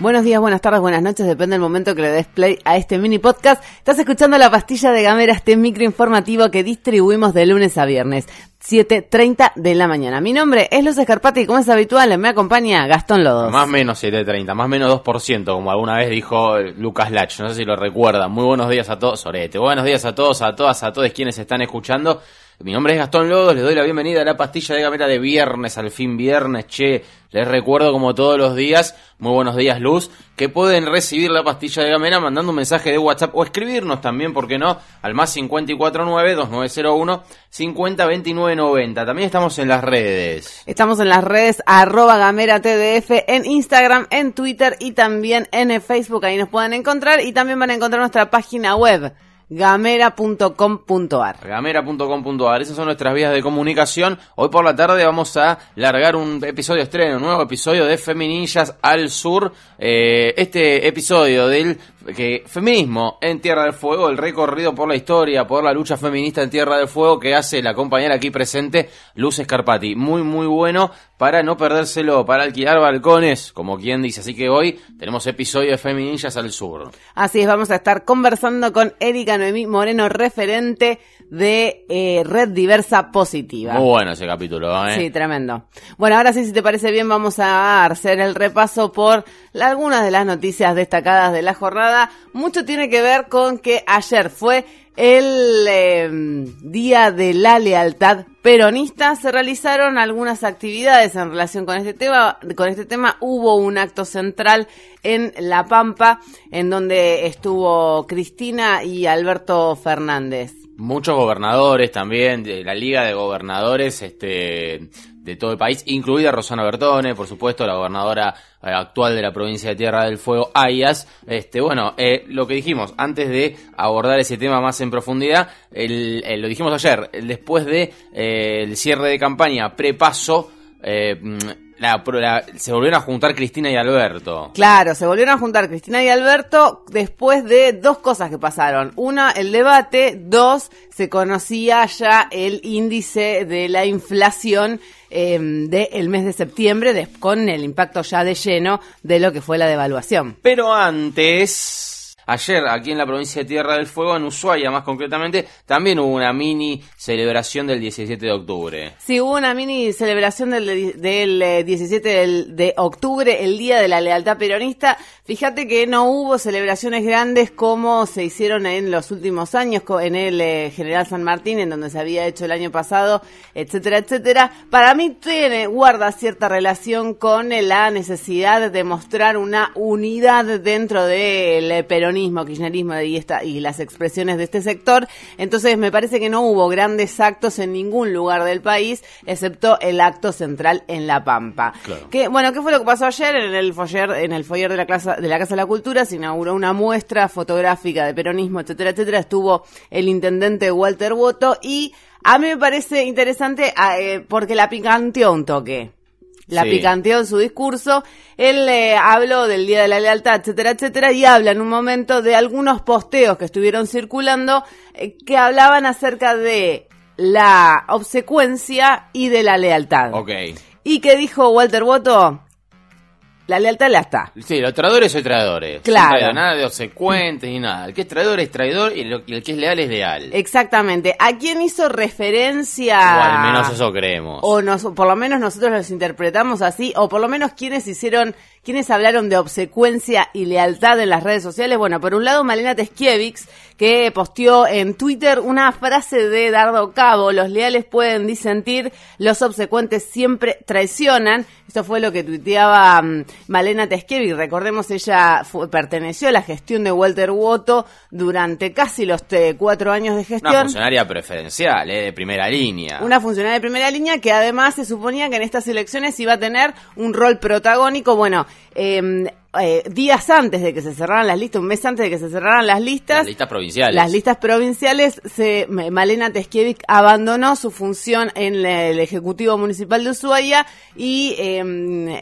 Buenos días, buenas tardes, buenas noches, depende del momento que le des play a este mini podcast. Estás escuchando La Pastilla de Gamera, este microinformativo que distribuimos de lunes a viernes, 7.30 de la mañana. Mi nombre es Luz Escarpati y como es habitual me acompaña Gastón Lodos. Más o menos 7.30, más o menos 2%, como alguna vez dijo eh, Lucas Lach, no sé si lo recuerda. Muy buenos días a todos, Sorete. Buenos días a todos, a todas, a todos quienes están escuchando. Mi nombre es Gastón Lodos, les doy la bienvenida a la pastilla de Gamera de viernes, al fin viernes, che. Les recuerdo como todos los días, muy buenos días Luz, que pueden recibir la pastilla de Gamera mandando un mensaje de WhatsApp o escribirnos también, ¿por qué no? Al más 549-2901-502990. También estamos en las redes. Estamos en las redes arroba gamera TDF, en Instagram, en Twitter y también en Facebook, ahí nos pueden encontrar y también van a encontrar nuestra página web gamera.com.ar. Gamera.com.ar, esas son nuestras vías de comunicación. Hoy por la tarde vamos a largar un episodio estreno, un nuevo episodio de Feminillas al Sur. Eh, este episodio del que feminismo en Tierra del Fuego, el recorrido por la historia, por la lucha feminista en Tierra del Fuego que hace la compañera aquí presente, Luz Escarpati. Muy, muy bueno para no perdérselo, para alquilar balcones, como quien dice. Así que hoy tenemos episodio de Feminillas al Sur. Así es, vamos a estar conversando con Erika Noemí Moreno, referente de eh, Red Diversa Positiva. Muy bueno ese capítulo, ¿eh? Sí, tremendo. Bueno, ahora sí, si te parece bien, vamos a hacer el repaso por algunas de las noticias destacadas de la jornada. Mucho tiene que ver con que ayer fue el eh, Día de la Lealtad Peronista. Se realizaron algunas actividades en relación con este tema. Con este tema hubo un acto central en La Pampa, en donde estuvo Cristina y Alberto Fernández muchos gobernadores también, de la Liga de Gobernadores este, de todo el país, incluida Rosana Bertone, por supuesto, la gobernadora eh, actual de la provincia de Tierra del Fuego, Ayas. Este, bueno, eh, lo que dijimos, antes de abordar ese tema más en profundidad, el, lo dijimos ayer, después de eh, el cierre de campaña prepaso, se volvieron a juntar Cristina y Alberto. Claro, se volvieron a juntar Cristina y Alberto después de dos cosas que pasaron. Una, el debate. Dos, se conocía ya el índice de la inflación eh, del mes de septiembre con el impacto ya de lleno de lo que fue la devaluación. Pero antes Ayer, aquí en la provincia de Tierra del Fuego, en Ushuaia más concretamente, también hubo una mini celebración del 17 de octubre. Sí, hubo una mini celebración del, del 17 eh, de octubre, el Día de la Lealtad Peronista. Fíjate que no hubo celebraciones grandes como se hicieron en los últimos años, en el eh, General San Martín, en donde se había hecho el año pasado, etcétera, etcétera. Para mí tiene, guarda cierta relación con la necesidad de mostrar una unidad dentro del peronismo kirchnerismo y, esta, y las expresiones de este sector. Entonces me parece que no hubo grandes actos en ningún lugar del país, excepto el acto central en La Pampa. Que, bueno, ¿qué fue lo que pasó ayer? En el foyer, en el foyer de la casa de la Casa de la Cultura se inauguró una muestra fotográfica de peronismo, etcétera, etcétera. Estuvo el intendente Walter Boto y a mí me parece interesante ah, eh, porque la picanteó un toque la picanteó en su discurso. Él eh, habló del Día de la Lealtad, etcétera, etcétera, y habla en un momento de algunos posteos que estuvieron circulando eh, que hablaban acerca de la obsecuencia y de la lealtad. Ok. Y que dijo Walter Boto, la lealtad la está. Sí, los traidores son traidores. Claro. nada de obsecuentes ni nada. El que es traidor es traidor y, el que es leal es leal. Exactamente. ¿A quién hizo referencia? O al menos eso creemos. O nos, por lo menos nosotros los interpretamos así, o por lo menos quienes hicieron, quienes hablaron de obsecuencia y lealtad en las redes sociales. Bueno, por un lado, Malena Teskiewicz, que posteó en Twitter una frase de Dardo Cabo, los leales pueden disentir, los obsecuentes siempre traicionan. Esto fue lo que tuiteaba mm, Malena Teskiewicz. Recordemos, ella perteneció a la gestión de Walter Woto durante casi los cuatro años de gestión. Una funcionaria preferencial, eh, de primera línea. Una funcionaria de primera línea que además se suponía que en estas elecciones iba a tener un rol protagónico. Bueno, eh, eh, días antes de que se cerraran las listas, un mes antes de que se cerraran las listas, Las listas provinciales. las listas provinciales, se, Malena Teskiewicz abandonó su función en la- el Ejecutivo Municipal de Ushuaia y eh,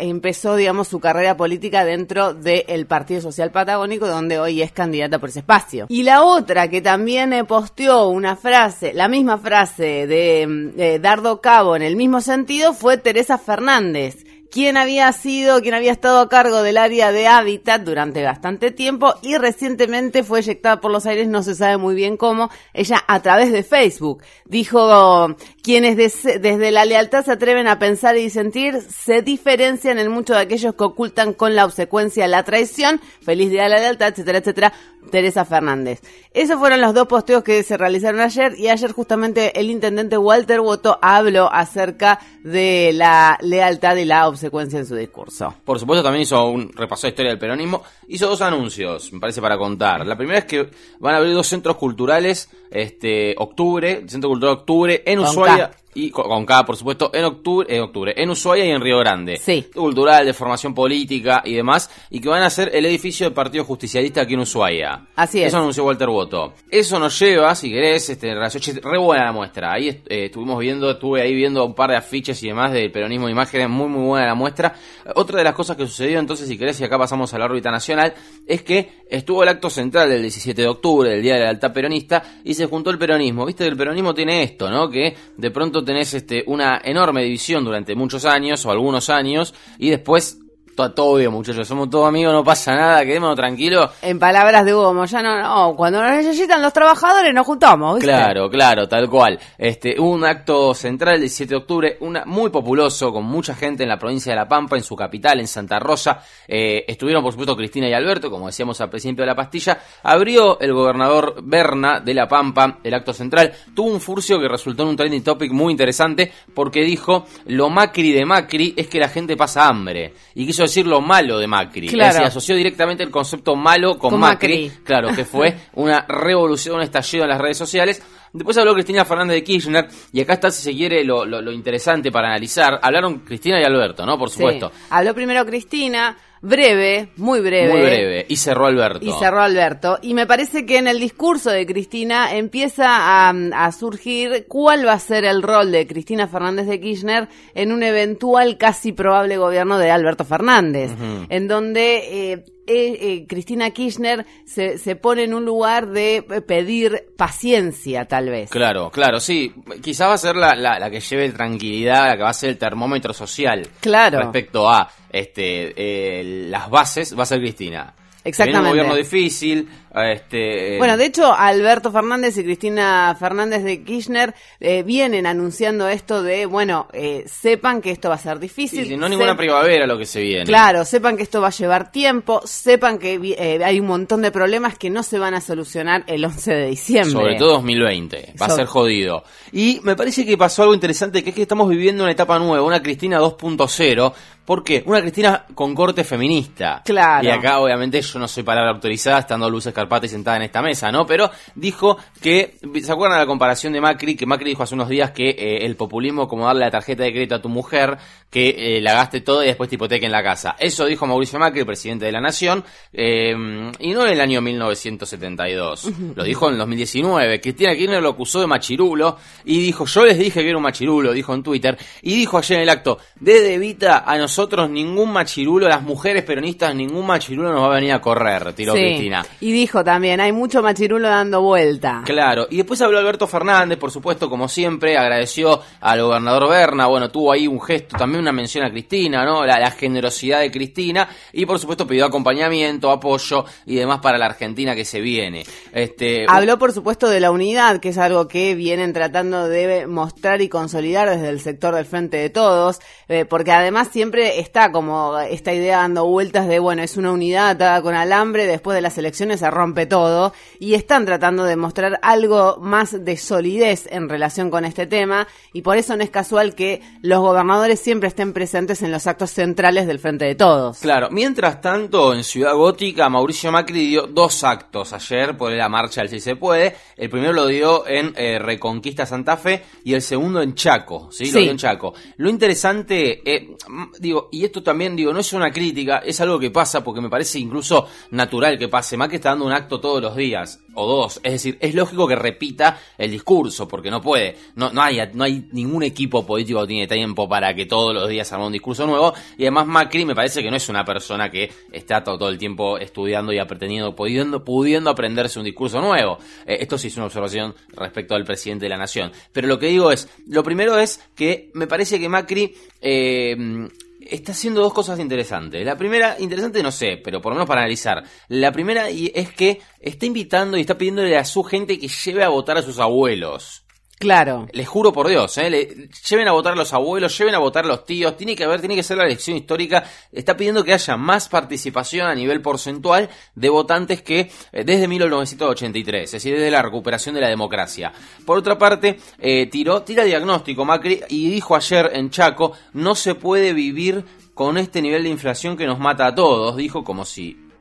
empezó, digamos, su carrera política dentro del Partido Social Patagónico, donde hoy es candidata por ese espacio. Y la otra que también eh, posteó una frase, la misma frase de, mm, de Dardo Cabo en el mismo sentido, fue Teresa Fernández quien había sido, quien había estado a cargo del área de hábitat durante bastante tiempo y recientemente fue eyectada por los aires, no se sabe muy bien cómo, ella a través de Facebook dijo, quienes des- desde la lealtad se atreven a pensar y sentir, se diferencian en mucho de aquellos que ocultan con la obsecuencia la traición, feliz día de la lealtad, etcétera, etcétera, Teresa Fernández. Esos fueron los dos posteos que se realizaron ayer y ayer justamente el intendente Walter Woto habló acerca de la lealtad y la obsecuencia en su discurso. Por supuesto, también hizo un repaso de historia del peronismo. Hizo dos anuncios, me parece, para contar. La primera es que van a abrir dos centros culturales, este, octubre, Centro Cultural Octubre, en Con Ushuaia. K. Y con, con K, por supuesto, en octubre, en octubre, en Ushuaia y en Río Grande. Sí. Cultural, de formación política y demás. Y que van a ser el edificio del Partido Justicialista aquí en Ushuaia. Así es. Eso anunció Walter Boto. Eso nos lleva, si querés, este, en relación, che, re buena la muestra. Ahí est- eh, estuvimos viendo, estuve ahí viendo un par de afiches y demás del peronismo de imágenes, muy muy buena la muestra. Otra de las cosas que sucedió entonces, si querés, y acá pasamos a la órbita nacional, es que estuvo el acto central del 17 de octubre, del Día de la Lealtad Peronista, y se juntó el peronismo. Viste que el peronismo tiene esto, ¿no? Que de pronto tenés este, una enorme división durante muchos años o algunos años, y después... Todo, todo bien, muchachos, somos todos amigos, no pasa nada, quedémonos tranquilos. En palabras de Hugo Moyano, no, cuando nos necesitan los trabajadores nos juntamos, ¿viste? Claro, claro, tal cual. Este, hubo un acto central el 17 de octubre, una, muy populoso, con mucha gente en la provincia de La Pampa, en su capital, en Santa Rosa. Eh, estuvieron, por supuesto, Cristina y Alberto, como decíamos al presidente de la pastilla. Abrió el gobernador Berna de La Pampa el acto central. Tuvo un furcio que resultó en un trending topic muy interesante, porque dijo, lo Macri de Macri es que la gente pasa hambre. Y quiso decir lo malo de Macri. Claro. Decir, asoció directamente el concepto malo con, Con Macri. Macri. Claro, que fue una revolución, un estallido en las redes sociales. Después habló Cristina Fernández de Kirchner, y acá está, si se quiere, lo, lo- lo interesante para analizar. Hablaron Cristina y Alberto, ¿no? Por Sí. supuesto. Habló primero Cristina, breve, muy breve. Muy breve. Y cerró Alberto. Y cerró Alberto. Y me parece que en el discurso de Cristina empieza a, a surgir cuál va a ser el rol de Cristina Fernández de Kirchner en un eventual casi probable gobierno de Alberto Fernández, en donde eh, eh, eh, Cristina Kirchner se, se pone en un lugar de eh, pedir paciencia, tal vez. Claro, claro, sí. Quizás va a ser la, la, la que lleve tranquilidad, la que va a ser el termómetro social. Claro. Respecto a este eh, las bases, va a ser Cristina. Exactamente. Viene un gobierno difícil. Este, Bueno, de hecho, Alberto Fernández y Cristina Fernández de Kirchner eh, vienen anunciando esto de, bueno, eh, sepan que esto va a ser difícil. sí, no ninguna primavera lo que se viene. Claro, sepan que esto va a llevar tiempo, sepan que eh, hay un montón de problemas que no se van a solucionar el 11 de diciembre. Sobre todo 2020. Va a ser jodido. Y me parece que pasó algo interesante, que es que estamos viviendo una etapa nueva, una Cristina 2.0. ¿Por qué? Una Cristina con corte feminista. Claro. Y acá, obviamente, yo no soy palabra autorizada, estando Luz Escarpati sentada en esta mesa, ¿no? Pero dijo que, ¿se acuerdan de la comparación de Macri? Que Macri dijo hace unos días que eh, el populismo, como darle la tarjeta de crédito a tu mujer, que eh, la gaste todo y después te hipoteque en la casa. Eso dijo Mauricio Macri, presidente de la Nación, eh, y no en el año 1972. Lo dijo en el 2019. Cristina Kirchner lo acusó de machirulo y dijo, yo les dije que era un machirulo, dijo en Twitter. Y dijo ayer en el acto, desde Evita a nosotros ningún machirulo, las mujeres peronistas, ningún machirulo nos va a venir a correr, tiró Sí. Cristina. Y dijo también, hay mucho machirulo dando vuelta. Claro, y después habló Alberto Fernández, por supuesto, como siempre, agradeció al gobernador Berna, bueno, tuvo ahí un gesto, también una mención a Cristina, ¿no? La, la generosidad de Cristina, y por supuesto pidió acompañamiento, apoyo y demás para la Argentina que se viene. Este, Habló, por supuesto, de la unidad, que es algo que vienen tratando de mostrar y consolidar desde el sector del Frente de Todos, eh, porque además siempre está como esta idea dando vueltas de, bueno, es una unidad atada con alambre, después de las elecciones se rompe todo, y están tratando de mostrar algo más de solidez en relación con este tema, y por eso no es casual que los gobernadores siempre estén presentes en los actos centrales del Frente de Todos. Claro, mientras tanto, en Ciudad Gótica, Mauricio Macri dio dos actos ayer por la marcha del Si Se Puede. El primero lo dio en eh, Reconquista Santa Fe y el segundo en Chaco, ¿sí? Lo Sí. dio en Chaco. Lo interesante, eh, digo, y esto también digo, no es una crítica, es algo que pasa porque me parece incluso natural que pase. Macri está dando un acto todos los días, o dos. Es decir, es lógico que repita el discurso, porque no puede. No, hay, no hay ningún equipo político que tiene tiempo para que todos los días haga un discurso nuevo. Y además Macri me parece que no es una persona que está todo, el tiempo estudiando y aprendiendo, pudiendo, pudiendo aprenderse un discurso nuevo. Eh, esto sí es una observación respecto al presidente de la nación. Pero lo que digo es, lo primero es que me parece que Macri eh, está haciendo dos cosas interesantes. La primera, interesante no sé, pero por lo menos para analizar. La primera es que está invitando y está pidiéndole a su gente que lleve a votar a sus abuelos. Claro. Les juro por Dios, ¿eh? lleven a votar los abuelos, lleven a votar los tíos, tiene que haber, tiene que ser la elección histórica. Está pidiendo que haya más participación a nivel porcentual de votantes que eh, desde 1983, es decir, desde la recuperación de la democracia. Por otra parte, eh, tiró, tira diagnóstico Macri y dijo ayer en Chaco, no se puede vivir con este nivel de inflación que nos mata a todos, dijo como si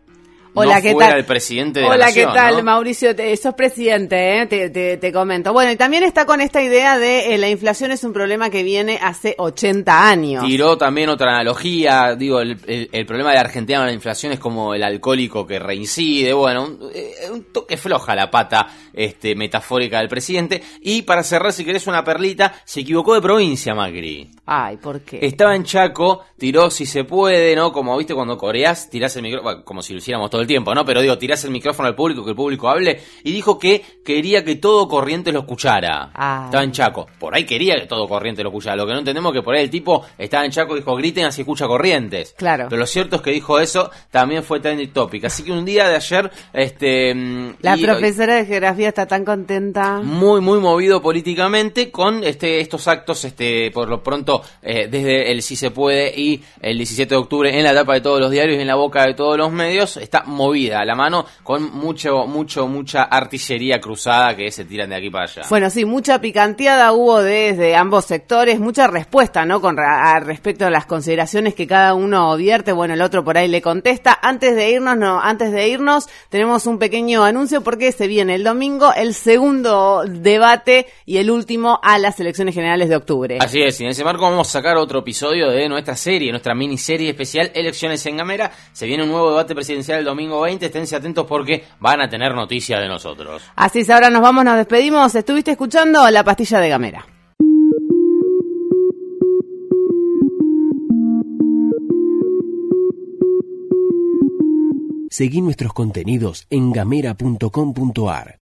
Hola, no ¿qué fuera tal? el presidente de Hola, la nación, ¿qué tal, Mauricio? Te, sos presidente, ¿eh? te, te, comento. Bueno, y también está con esta idea de eh, la inflación es un problema que viene hace 80 años. Tiró también otra analogía, digo, el, problema de Argentina con la inflación es como el alcohólico que reincide, bueno, un, eh, un, toque floja la pata este, metafórica del presidente. Y para cerrar, si querés una perlita, se equivocó de provincia Macri. Ay, ¿por qué? Estaba en Chaco, tiró si se puede, ¿no? Como viste cuando coreás, tirás el micrófono, como si lo hiciéramos todo el tiempo, ¿no? Pero digo, tirás el micrófono al público, que el público hable, y dijo que quería que todo corriente lo escuchara. Ah. Estaba en Chaco. Por ahí quería que todo corriente lo escuchara. Lo que no entendemos es que por ahí el tipo estaba en Chaco y dijo, griten así escucha corrientes. Claro. Pero lo cierto es que dijo eso, también fue trending topic. Así que un día de ayer, este... Mm, La profesora de geografía está tan contenta. Muy, muy movido políticamente con este, estos actos, este, por lo pronto, eh, desde el Si Se Puede y el 17 de octubre en la etapa de todos los diarios y en la boca de todos los medios, está movida a la mano con mucho, mucho, mucha artillería cruzada que se tiran de aquí para allá. Bueno, sí, mucha picanteada hubo desde ambos sectores, mucha respuesta, ¿no? Con respecto a las consideraciones que cada uno vierte, bueno, el otro por ahí le contesta. Antes de irnos, no, antes de irnos, tenemos un pequeño anuncio porque se viene el domingo el segundo debate y el último a las elecciones generales de octubre. Así es, y en ese marco vamos a sacar otro episodio de nuestra serie, nuestra miniserie especial Elecciones en Gamera. Se viene un nuevo debate presidencial el domingo 20, esténse atentos porque van a tener noticias de nosotros. Así es, ahora nos vamos, nos despedimos. Estuviste escuchando La Pastilla de Gamera. Seguí nuestros contenidos en gamera.com.ar.